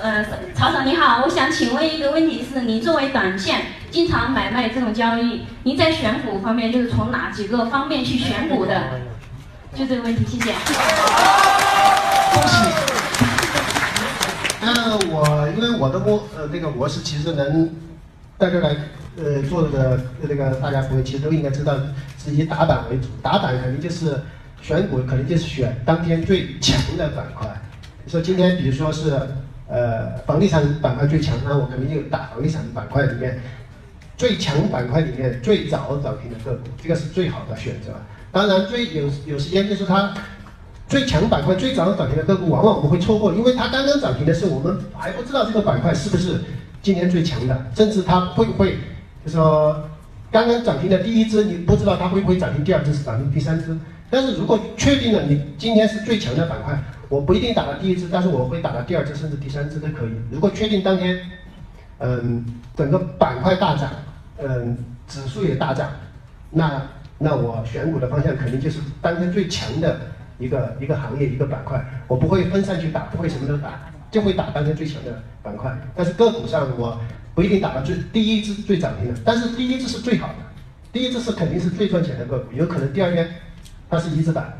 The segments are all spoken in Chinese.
呃，曹总你好，我想请问一个问题是，您作为短线经常买卖这种交易，您在选股方面就是从哪几个方面去选股的？就这个问题，谢谢。恭喜。那我因为我的模呃那个模式其实能在这来呃做的这个大家朋友其实都应该知道是以打板为主，打板肯定就是选股肯定就是选当天最强的板块。你说今天比如说是。呃，房地产板块最强，那我肯定就打房地产板块里面最强板块里面最早涨停的个股，这个是最好的选择。当然，最有有时间就是它最强板块最早涨停的个股，往往我们会错过，因为它刚刚涨停的时候，我们还不知道这个板块是不是今年最强的，甚至它会不会就说刚刚涨停的第一只，你不知道它会不会涨停第二只，是涨停第三只。但是如果确定了你今天是最强的板块，我不一定打到第一支，但是我会打到第二支甚至第三支都可以。如果确定当天，嗯，整个板块大涨，嗯，指数也大涨，那那我选股的方向肯定就是当天最强的一个一个行业一个板块，我不会分散去打，不会什么都打，就会打当天最强的板块。但是个股上我不一定打到最第一支最涨停的，但是第一支是最好的，第一支是肯定是最赚钱的个股，有可能第二天。它是一字板，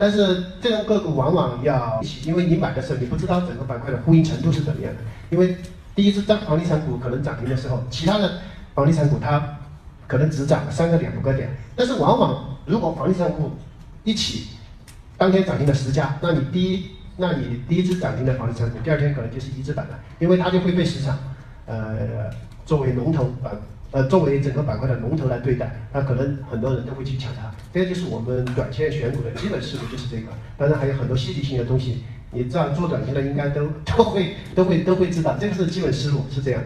但是这种个股往往要，因为你买的时候你不知道整个板块的呼应程度是怎么样的。因为第一只涨房地产股可能涨停的时候，其他的房地产股它可能只涨了三个点五个点，但是往往如果房地产股一起当天涨停的十家，那你第一，那你第一只涨停的房地产股，第二天可能就是一字板了，因为它就会被市场，呃，作为龙头板。呃，作为整个板块的龙头来对待，那可能很多人都会去抢它。这就是我们短线选股的基本思路，就是这个。当然还有很多细节性的东西，你这样做短线的应该都都会都会都会知道，这个是基本思路，是这样。